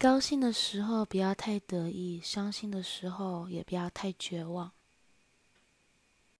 高兴的时候不要太得意伤心的时候也不要太绝望。